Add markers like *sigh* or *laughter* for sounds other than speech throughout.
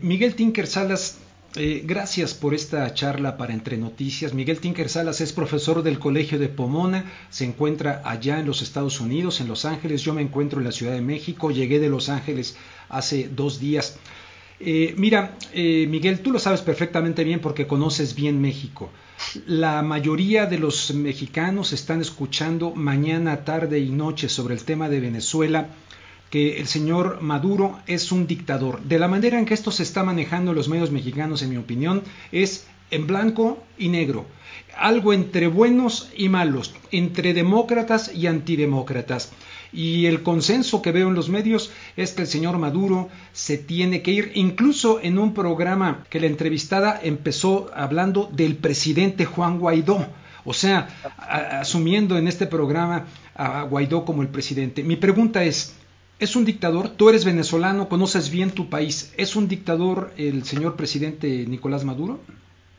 Miguel Tinker Salas, eh, gracias por esta charla para Entre Noticias. Miguel Tinker Salas es profesor del Colegio de Pomona, se encuentra allá en los Estados Unidos, en Los Ángeles. Yo me encuentro en la Ciudad de México, llegué de Los Ángeles hace dos días. Eh, mira, eh, Miguel, tú lo sabes perfectamente bien porque conoces bien México. La mayoría de los mexicanos están escuchando mañana, tarde y noche sobre el tema de Venezuela que el señor Maduro es un dictador. De la manera en que esto se está manejando los medios mexicanos, en mi opinión, es en blanco y negro. Algo entre buenos y malos, entre demócratas y antidemócratas. Y el consenso que veo en los medios es que el señor Maduro se tiene que ir, incluso en un programa que la entrevistada empezó hablando del presidente Juan Guaidó. O sea, asumiendo en este programa a Guaidó como el presidente. Mi pregunta es, es un dictador, tú eres venezolano, conoces bien tu país. ¿Es un dictador el señor presidente Nicolás Maduro?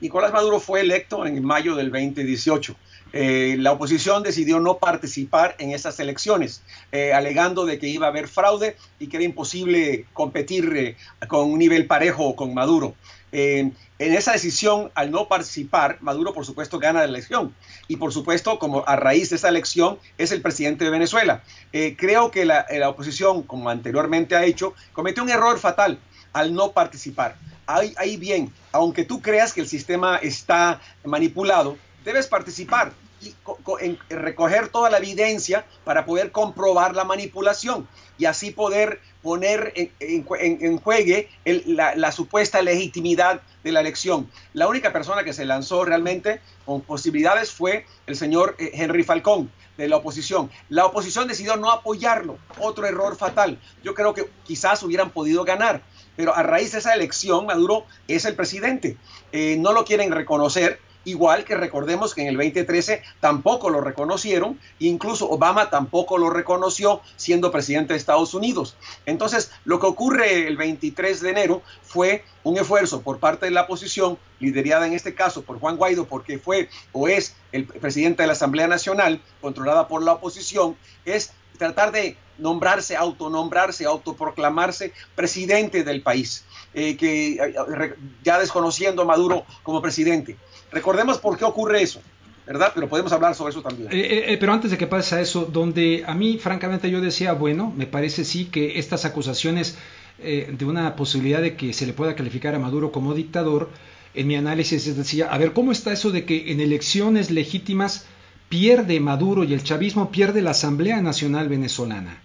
Nicolás Maduro fue electo en mayo del 2018. Eh, la oposición decidió no participar en esas elecciones, eh, alegando de que iba a haber fraude y que era imposible competir eh, con un nivel parejo con Maduro. en esa decisión, al no participar, Maduro por supuesto gana la elección y por supuesto, como a raíz de esa elección, es el presidente de Venezuela. creo que la, oposición, como anteriormente ha hecho, cometió un error fatal al no participar. Ahí, ahí, bien, aunque tú creas que el sistema está manipulado, debes participar y en recoger toda la evidencia para poder comprobar la manipulación y así poder poner en, en, la, supuesta legitimidad de la elección. La única persona que se lanzó realmente con posibilidades fue el señor eh, Henry Falcón de la oposición. La oposición decidió no apoyarlo, otro error fatal. Yo creo que quizás hubieran podido ganar, pero a raíz de esa elección Maduro es el presidente. Eh, no lo quieren reconocer igual que recordemos que en el 2013 tampoco lo reconocieron, incluso Obama tampoco lo reconoció siendo presidente de Estados Unidos. Entonces, lo que ocurre el 23 de enero fue un esfuerzo por parte de la oposición, liderada en este caso por Juan Guaidó, porque fue o es el presidente de la Asamblea Nacional, controlada por la oposición, es tratar de nombrarse, autonombrarse, autoproclamarse presidente del país, eh, que eh, ya desconociendo a Maduro como presidente. Recordemos por qué ocurre eso. ¿verdad? Pero podemos hablar sobre eso también. Eh, pero antes de que pase a eso, donde a mí, francamente, yo decía, bueno, me parece sí que estas acusaciones de una posibilidad de que se le pueda calificar a Maduro como dictador, en mi análisis decía, a ver, ¿cómo está eso de que en elecciones legítimas pierde Maduro y el chavismo pierde la Asamblea Nacional Venezolana?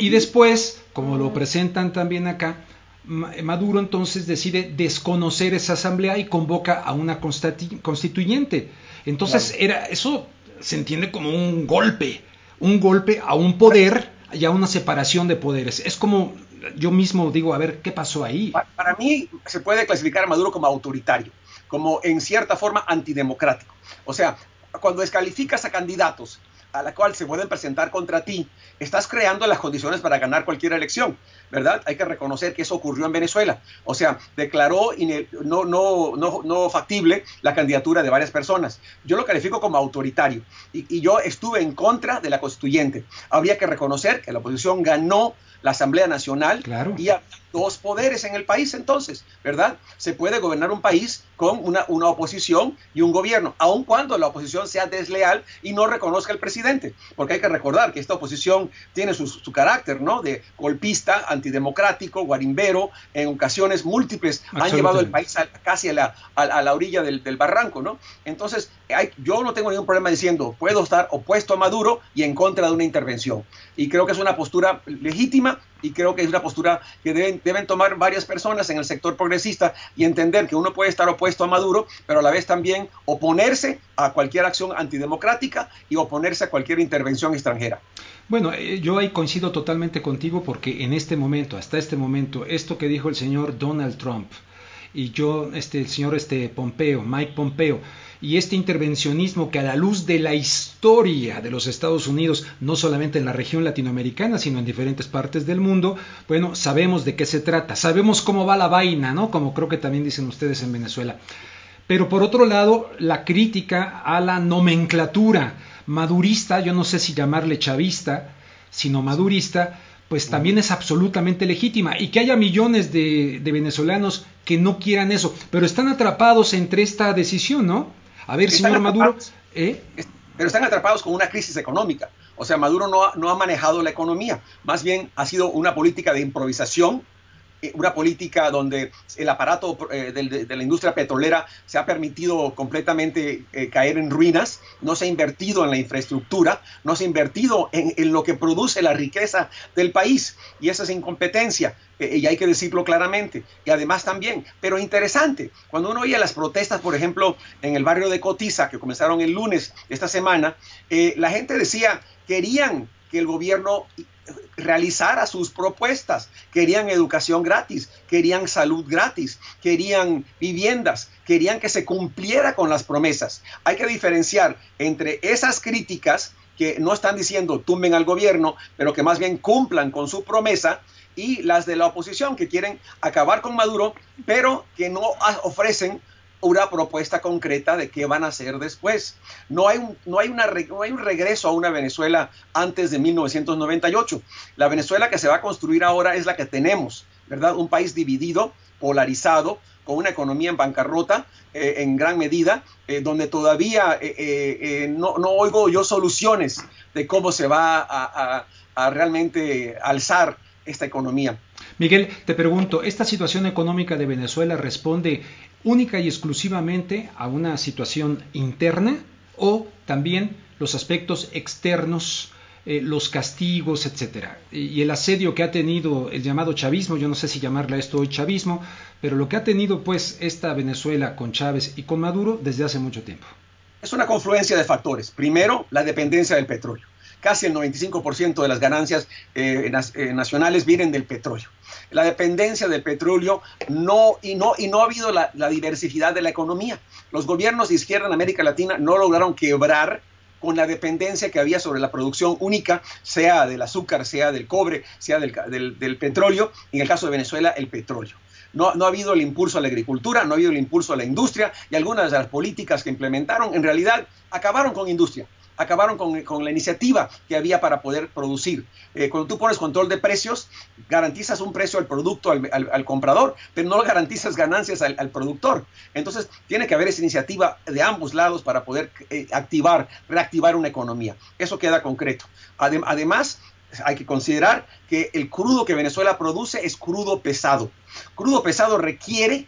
Y después, como lo presentan también acá, Maduro entonces decide desconocer esa asamblea y convoca a una constituyente. Entonces era eso se entiende como un golpe, un golpe a un poder y a una separación de poderes. Es como yo mismo digo, a ver, ¿qué pasó ahí? Para mí se puede clasificar a Maduro como autoritario, como en cierta forma antidemocrático. O sea, cuando descalificas a candidatos a la cual se pueden presentar contra ti, estás creando las condiciones para ganar cualquier elección, ¿verdad? Hay que reconocer que eso ocurrió en Venezuela. O sea, declaró no, no, no, no factible la candidatura de varias personas. Yo lo califico como autoritario y, y yo estuve en contra de la constituyente. Habría que reconocer que la oposición ganó la Asamblea Nacional claro. y dos poderes en el país entonces, ¿verdad? Se puede gobernar un país con una, una oposición y un gobierno, aun cuando la oposición sea desleal y no reconozca al presidente, porque hay que recordar que esta oposición tiene su, su carácter, ¿no? De golpista, antidemocrático, guarimbero, en ocasiones múltiples han llevado el país a, casi a la, a, a la orilla del, del, barranco, ¿no? Entonces, hay, yo no tengo ningún problema diciendo, puedo estar opuesto a Maduro y en contra de una intervención. Y creo que es una postura legítima y creo que es una postura que deben, deben tomar varias personas en el sector progresista y entender que uno puede estar opuesto a Maduro, pero a la vez también oponerse a cualquier acción antidemocrática y oponerse a cualquier intervención extranjera. Bueno, eh, yo ahí coincido totalmente contigo porque en este momento, hasta este momento, esto que dijo el señor Donald Trump y yo, este, el señor este Pompeo, Mike Pompeo, y este intervencionismo que a la luz de la historia de los Estados Unidos, no solamente en la región latinoamericana, sino en diferentes partes del mundo, bueno, sabemos de qué se trata, sabemos cómo va la vaina, ¿no? Como creo que también dicen ustedes en Venezuela. Pero por otro lado, la crítica a la nomenclatura madurista, yo no sé si llamarle chavista, sino madurista, pues también es absolutamente legítima. Y que haya millones de, de venezolanos que no quieran eso, pero están atrapados entre esta decisión, ¿no? A ver, señor Maduro. ¿eh? Pero están atrapados con una crisis económica. O sea, Maduro no ha, no ha manejado la economía, más bien ha sido una política de improvisación una política donde el aparato eh, de, la industria petrolera se ha permitido completamente eh, caer en ruinas, no se ha invertido en la infraestructura, no se ha invertido en, lo que produce la riqueza del país y esa es incompetencia y hay que decirlo claramente. Y además también, pero interesante, cuando uno oye las protestas, por ejemplo, en el barrio de Cotiza, que comenzaron el lunes esta semana, la gente decía, querían que el gobierno realizara sus propuestas. Querían educación gratis, querían salud gratis, querían viviendas, querían que se cumpliera con las promesas. Hay que diferenciar entre esas críticas que no están diciendo tumben al gobierno, pero que más bien cumplan con su promesa, y las de la oposición que quieren acabar con Maduro, pero que no ofrecen una propuesta concreta de qué van a hacer después. No hay, un, no, hay no hay un regreso a una Venezuela antes de 1998. La Venezuela que se va a construir ahora es la que tenemos, ¿verdad? Un país dividido, polarizado, con una economía en bancarrota eh, en gran medida, eh, donde todavía eh, no, no, oigo yo soluciones de cómo se va a realmente alzar esta economía. Miguel, te pregunto, ¿esta situación económica de Venezuela responde única y exclusivamente a una situación interna o también los aspectos externos, eh, los castigos, etcétera. Y, el asedio que ha tenido el llamado chavismo, yo no sé si llamarla esto hoy chavismo, pero lo que ha tenido pues esta Venezuela con Chávez y con Maduro desde hace mucho tiempo. Es una confluencia de factores. Primero, la dependencia del petróleo. Casi el 95% de las ganancias eh, eh, nacionales vienen del petróleo la dependencia del petróleo no, y, no, no ha habido la, diversidad de la economía. Los gobiernos de izquierda en América Latina no lograron quebrar con la dependencia que había sobre la producción única, sea del azúcar, sea del cobre, sea del, petróleo, en el caso de Venezuela, el petróleo. No, no, ha habido el impulso a la agricultura, no ha habido el impulso a la industria y algunas de las políticas que implementaron en realidad acabaron con industria acabaron con, la iniciativa que había para poder producir. Eh, cuando tú pones control de precios, garantizas un precio al producto, al, comprador, pero no garantizas ganancias al, productor. Entonces, tiene que haber esa iniciativa de ambos lados para poder eh, activar, reactivar una economía. Eso queda concreto. además, hay que considerar que el crudo que Venezuela produce es crudo pesado. Crudo pesado requiere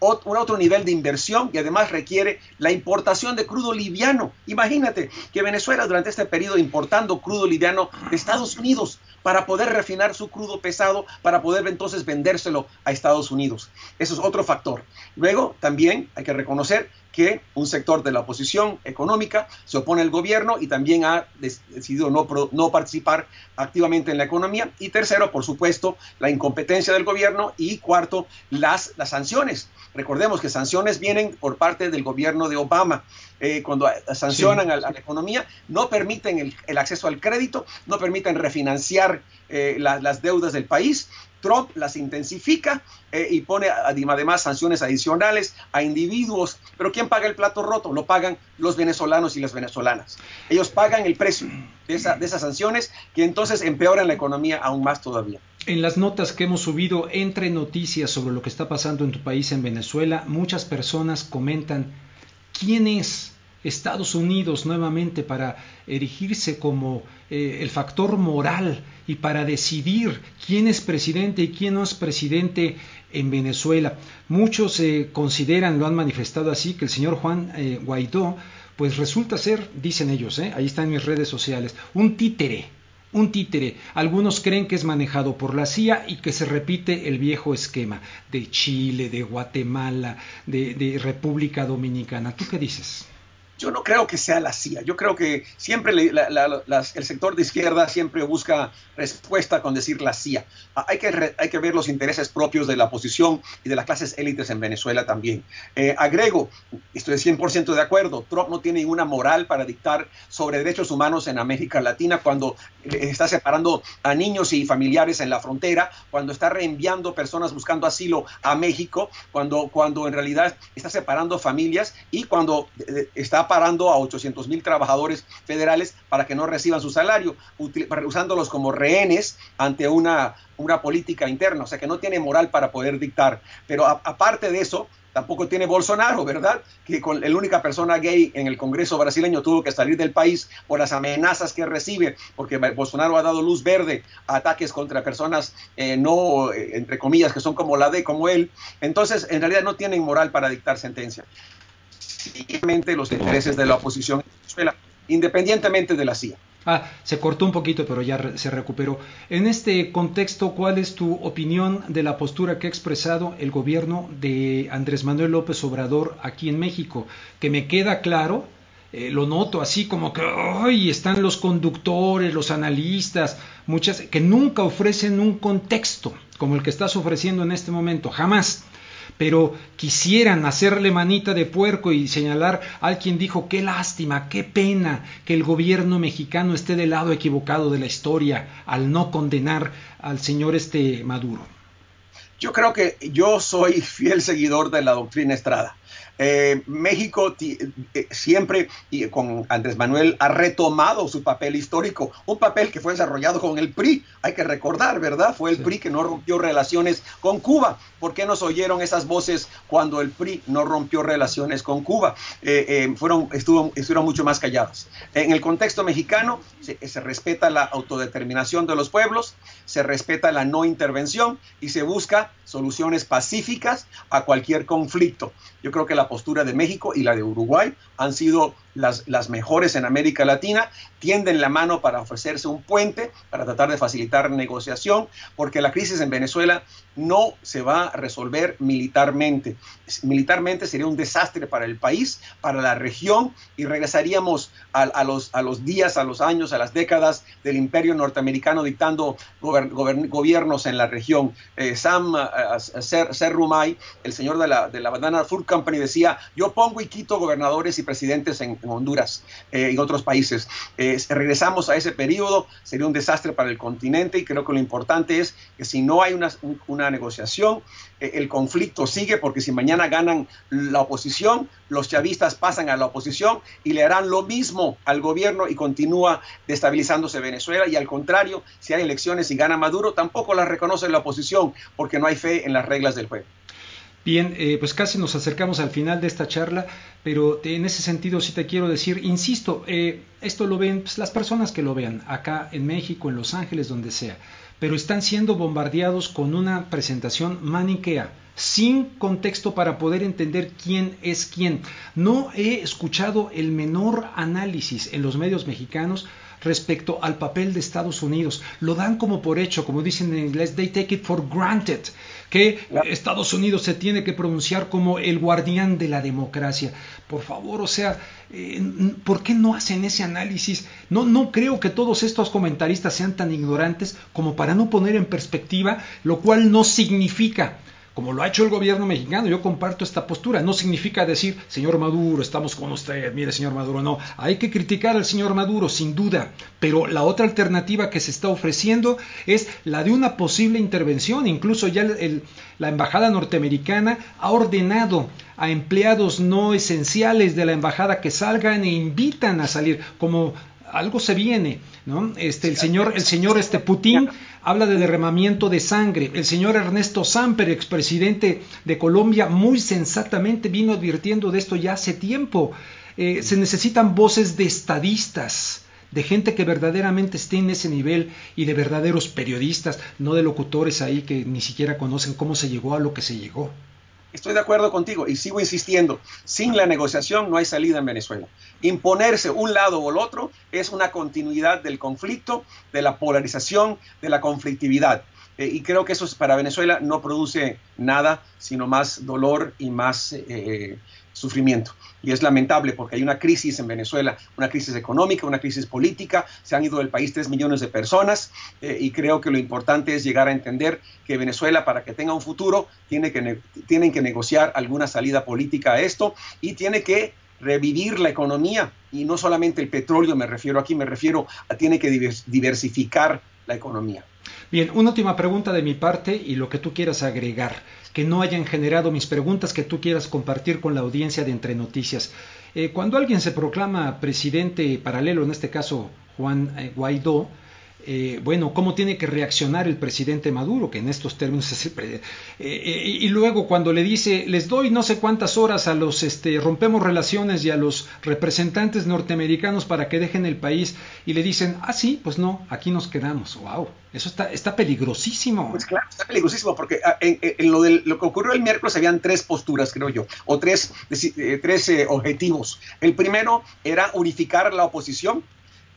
un otro nivel de inversión y además requiere la importación de crudo liviano. Imagínate que Venezuela durante este periodo importando crudo liviano de Estados Unidos para poder refinar su crudo pesado, para poder entonces vendérselo a Estados Unidos. Eso es otro factor. Luego, también hay que reconocer que un sector de la oposición económica se opone al gobierno y también ha decidido no, no participar activamente en la economía. Y tercero, por supuesto, la incompetencia del gobierno. Y cuarto, las, las sanciones. Recordemos que sanciones vienen por parte del gobierno de Obama. Eh, cuando sancionan a, la economía, no permiten el, acceso al crédito, no permiten refinanciar eh, las deudas del país Trump las intensifica eh, y pone además sanciones adicionales a individuos. Pero ¿quién paga el plato roto? Lo pagan los venezolanos y las venezolanas. Ellos pagan el precio de, de esas sanciones que entonces empeoran la economía aún más todavía. En las notas que hemos subido entre noticias sobre lo que está pasando en tu país, en Venezuela, muchas personas comentan quién es Estados Unidos nuevamente para erigirse como eh, el factor moral y para decidir quién es presidente y quién no es presidente en Venezuela. Muchos eh, consideran, lo han manifestado así, que el señor Juan eh, Guaidó, pues resulta ser, dicen ellos, ahí está en mis redes sociales, un títere, un títere. Algunos creen que es manejado por la CIA y que se repite el viejo esquema de Chile, de Guatemala, de República Dominicana. ¿Tú qué dices? Yo no creo que sea la CIA. Yo creo que siempre el sector de izquierda siempre busca respuesta con decir la CIA. Ah, hay que, hay que ver los intereses propios de la oposición y de las clases élites en Venezuela también. Eh, agrego, estoy 100% de acuerdo, Trump no tiene ninguna moral para dictar sobre derechos humanos en América Latina cuando está separando a niños y familiares en la frontera, cuando está reenviando personas buscando asilo a México, cuando, cuando en realidad está separando familias y cuando eh, está acaparando a 800 mil trabajadores federales para que no reciban su salario, usándolos como rehenes ante una, una política interna, o sea que no tiene moral para poder dictar. Pero aparte de eso, tampoco tiene Bolsonaro, ¿verdad? Que con la única persona gay en el Congreso brasileño tuvo que salir del país por las amenazas que recibe, porque Bolsonaro ha dado luz verde a ataques contra personas eh, no, eh, entre comillas, que son como la de, como él. Entonces, en realidad no tienen moral para dictar sentencia. Los intereses de la oposición en Venezuela, independientemente de la CIA. Ah, se cortó un poquito, pero ya se recuperó. En este contexto, ¿cuál es tu opinión de la postura que ha expresado el gobierno de Andrés Manuel López Obrador aquí en México? Que me queda claro, eh, lo noto así como que ¡ay! están los conductores, los analistas, muchas que nunca ofrecen un contexto como el que estás ofreciendo en este momento, jamás pero quisieran hacerle manita de puerco y señalar a quien dijo qué lástima, qué pena que el gobierno mexicano esté del lado equivocado de la historia al no condenar al señor este Maduro. Yo creo que yo soy fiel seguidor de la doctrina Estrada. Eh, México eh, siempre y con Andrés Manuel ha retomado su papel histórico, un papel que fue desarrollado con el PRI, hay que recordar, ¿verdad? Fue el PRI que no rompió relaciones con Cuba. ¿Por qué nos oyeron esas voces cuando el PRI no rompió relaciones con Cuba? Eh, fueron, estuvo, estuvieron mucho más calladas. En el contexto mexicano se, se respeta la autodeterminación de los pueblos, se respeta la no intervención y se busca soluciones pacíficas a cualquier conflicto. Yo creo que la postura de México y la de Uruguay han sido las, mejores en América Latina, tienden la mano para ofrecerse un puente, para tratar de facilitar negociación, porque la crisis en Venezuela no se va a resolver militarmente. Militarmente sería un desastre para el país, para la región, y regresaríamos a, los, a los días, a los años, a las décadas del imperio norteamericano dictando gobiernos en la región. Eh, Sam uh, Ser, Rumay, el señor de la, de la Banana Food Company, decía, yo pongo y quito gobernadores y presidentes en, Honduras eh, y otros países. Eh, regresamos a ese periodo, sería un desastre para el continente y creo que lo importante es que si no hay una, negociación, eh, el conflicto sigue porque si mañana ganan la oposición, los chavistas pasan a la oposición y le harán lo mismo al gobierno y continúa destabilizándose Venezuela y al contrario, si hay elecciones y gana Maduro, tampoco las reconoce la oposición porque no hay fe en las reglas del juego. Bien, eh, pues casi nos acercamos al final de esta charla, pero en ese sentido sí te quiero decir, insisto, eh, esto lo ven pues, las personas que lo vean, acá en México, en Los Ángeles, donde sea, pero están siendo bombardeados con una presentación maniquea, sin contexto para poder entender quién es quién. No he escuchado el menor análisis en los medios mexicanos respecto al papel de Estados Unidos. Lo dan como por hecho, como dicen en inglés, they take it for granted, que Estados Unidos se tiene que pronunciar como el guardián de la democracia. Por favor, o sea, eh, ¿por qué no hacen ese análisis? No, no creo que todos estos comentaristas sean tan ignorantes como para no poner en perspectiva, lo cual no significa como lo ha hecho el gobierno mexicano, yo comparto esta postura. No significa decir, señor Maduro, estamos con usted, mire, señor Maduro, no. Hay que criticar al señor Maduro, sin duda, pero la otra alternativa que se está ofreciendo es la de una posible intervención. Incluso ya la embajada norteamericana ha ordenado a empleados no esenciales de la embajada que salgan e invitan a salir, como algo se viene, ¿no? Este, el señor, el señor este Putin habla de derramamiento de sangre. El señor Ernesto Samper, expresidente de Colombia, muy sensatamente vino advirtiendo de esto ya hace tiempo. Eh, se necesitan voces de estadistas, de gente que verdaderamente esté en ese nivel y de verdaderos periodistas, no de locutores ahí que ni siquiera conocen cómo se llegó a lo que se llegó. Estoy de acuerdo contigo y sigo insistiendo, sin la negociación no hay salida en Venezuela. Imponerse un lado o el otro es una continuidad del conflicto, de la polarización, de la conflictividad. Eh, y creo que eso para Venezuela no produce nada, sino más dolor y más eh, sufrimiento. Y es lamentable porque hay una crisis en Venezuela, una crisis económica, una crisis política, se han ido del país tres millones de personas eh, y creo que lo importante es llegar a entender que Venezuela para que tenga un futuro tiene que tienen que negociar alguna salida política a esto y tiene que revivir la economía y no solamente el petróleo me refiero aquí, me refiero a tiene que diversificar la economía. Bien, una última pregunta de mi parte y lo que tú quieras agregar, que no hayan generado mis preguntas que tú quieras compartir con la audiencia de Entre Noticias. Eh, cuando alguien se proclama presidente paralelo, en este caso Juan eh, Guaidó, eh, bueno, cómo tiene que reaccionar el presidente Maduro, que en estos términos *laughs* es el eh, eh, y luego cuando le dice, les doy no sé cuántas horas a los, este, rompemos relaciones y a los representantes norteamericanos para que dejen el país, y le dicen, ah, sí, pues no, aquí nos quedamos. ¡Wow! Eso está, está peligrosísimo. Pues claro, está peligrosísimo, porque ah, en, lo, de lo que ocurrió el miércoles habían tres posturas, creo yo, o tres, tres objetivos. El primero era unificar la oposición,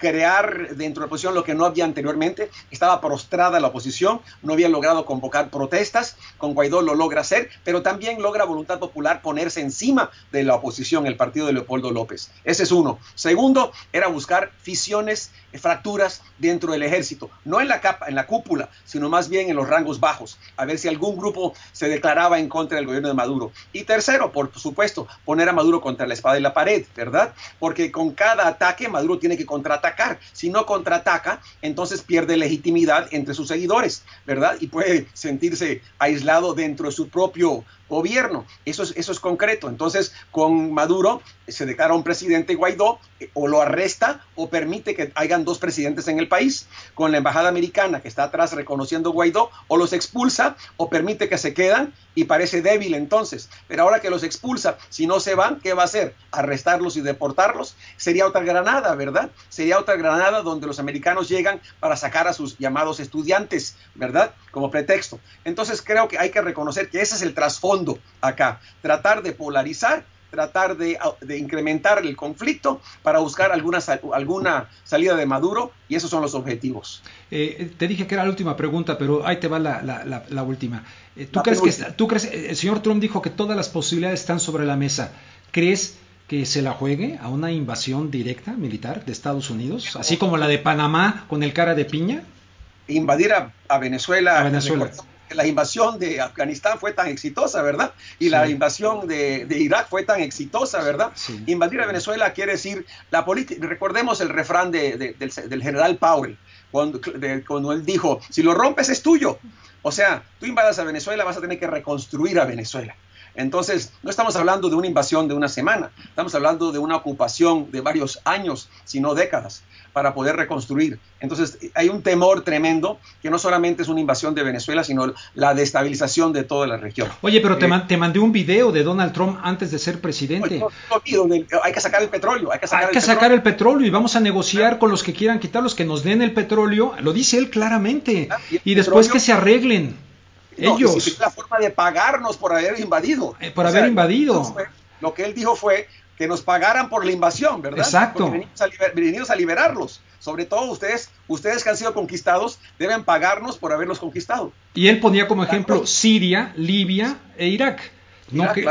crear dentro de la oposición lo que no había anteriormente. Estaba prostrada la oposición, no había logrado convocar protestas, con Guaidó lo logra hacer, pero también logra voluntad popular ponerse encima de la oposición, el partido de Leopoldo López. Ese es uno. Segundo, era buscar fisiones, fracturas dentro del ejército, no en la capa, en la cúpula, sino más bien en los rangos bajos, a ver si algún grupo se declaraba en contra del gobierno de Maduro. Y tercero, por supuesto, poner a Maduro contra la espada y la pared, ¿verdad? Porque con cada ataque Maduro tiene que contraatacar si no contraataca, entonces pierde legitimidad entre sus seguidores, ¿verdad? Y puede sentirse aislado dentro de su propio gobierno. Eso es, eso es concreto. Entonces, con Maduro se declara un presidente Guaidó eh, o lo arresta o permite que hayan dos presidentes en el país. Con la embajada americana que está atrás reconociendo Guaidó o los expulsa o permite que se quedan y parece débil entonces. Pero ahora que los expulsa, si no se van, ¿qué va a hacer? Arrestarlos y deportarlos. Sería otra Granada, ¿verdad? Sería otra Granada donde los americanos llegan para sacar a sus llamados estudiantes, ¿verdad? Como pretexto. Entonces creo que hay que reconocer que ese es el trasfondo acá, tratar de polarizar, tratar de, incrementar el conflicto para buscar alguna, alguna salida de Maduro y esos son los objetivos. Eh, te dije que era la última pregunta, pero ahí te va la, última. Eh, ¿tú, crees que, ¿Tú crees, el señor Trump dijo que todas las posibilidades están sobre la mesa? ¿Crees que se la juegue a una invasión directa militar de Estados Unidos, así como la de Panamá con el cara de piña? Invadir a, Venezuela. A Venezuela la invasión de Afganistán fue tan exitosa, ¿verdad? Y la invasión de, Irak fue tan exitosa, ¿verdad? Invadir a Venezuela quiere decir la política. Recordemos el refrán del, general Powell, cuando, cuando él dijo: si lo rompes es tuyo. O sea, tú invadas a Venezuela, vas a tener que reconstruir a Venezuela. Entonces, no estamos hablando de una invasión de una semana, estamos hablando de una ocupación de varios años, si no décadas, para poder reconstruir. Entonces, hay un temor tremendo que no solamente es una invasión de Venezuela, sino la destabilización de toda la región. Oye, pero te, eh, mandé un video de Donald Trump antes de ser presidente. hay que sacar el petróleo, hay que sacar, hay el, que petróleo. sacar el petróleo y vamos a negociar con los que quieran quitarlos, que nos den el petróleo, lo dice él claramente, ah, y, después que se arreglen. Ellos. la forma de pagarnos por haber invadido. Eh, por haber invadido. lo que él dijo fue que nos pagaran por la invasión, ¿verdad? Exacto. venimos a, liberarlos. Sobre todo ustedes, ustedes que han sido conquistados, deben pagarnos por haberlos conquistado. Y él ponía como ejemplo Siria, Libia e Irak no, que,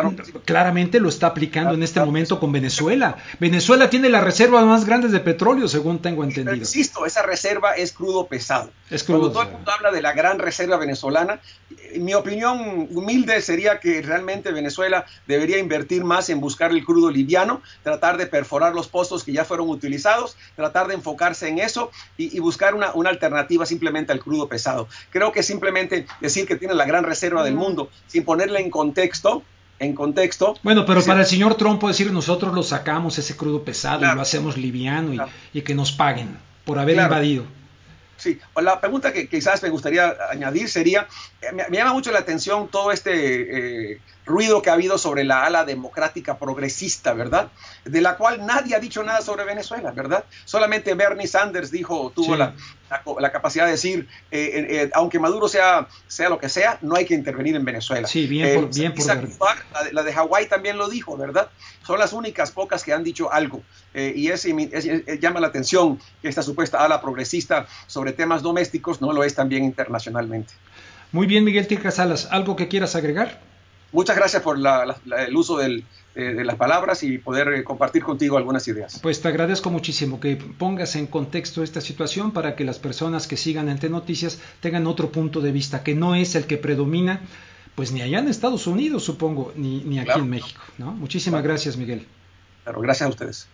claramente lo está aplicando en este momento con Venezuela. Venezuela tiene las reservas más grandes de petróleo, según tengo entendido. insisto, esa reserva es crudo pesado. Es crudo. Cuando todo el mundo habla de la gran reserva venezolana, mi opinión humilde sería que realmente Venezuela debería invertir más en buscar el crudo liviano, tratar de perforar los pozos que ya fueron utilizados, tratar de enfocarse en eso y, buscar una, una, alternativa simplemente al crudo pesado. Creo que simplemente decir que tiene la gran reserva del mm. mundo sin ponerle en contexto en contexto. Bueno, pero para el señor Trump decir nosotros lo sacamos ese crudo pesado y lo hacemos liviano y, que nos paguen por haber invadido. Sí, la pregunta que quizás me gustaría añadir sería, eh, me, llama mucho la atención todo este eh, ruido que ha habido sobre la ala democrática progresista, ¿verdad? De la cual nadie ha dicho nada sobre Venezuela, ¿verdad? Solamente Bernie Sanders dijo, tuvo la, la, capacidad de decir, eh, aunque Maduro sea, sea lo que sea, no hay que intervenir en Venezuela. Sí, bien por, bien por la, de, la de Hawái también lo dijo, ¿verdad? Son las únicas pocas que han dicho algo. y ese, llama la atención que esta supuesta ala progresista sobre temas domésticos no lo es también internacionalmente. Muy bien, Miguel Tirca Salas, ¿algo que quieras agregar? Muchas gracias por la, el uso eh, de las palabras y poder eh, compartir contigo algunas ideas. Pues te agradezco muchísimo que pongas en contexto esta situación para que las personas que sigan ante noticias tengan otro punto de vista que no es el que predomina, pues ni allá en Estados Unidos, supongo, ni, ni aquí en México. Muchísimas gracias, Miguel. Claro, gracias a ustedes.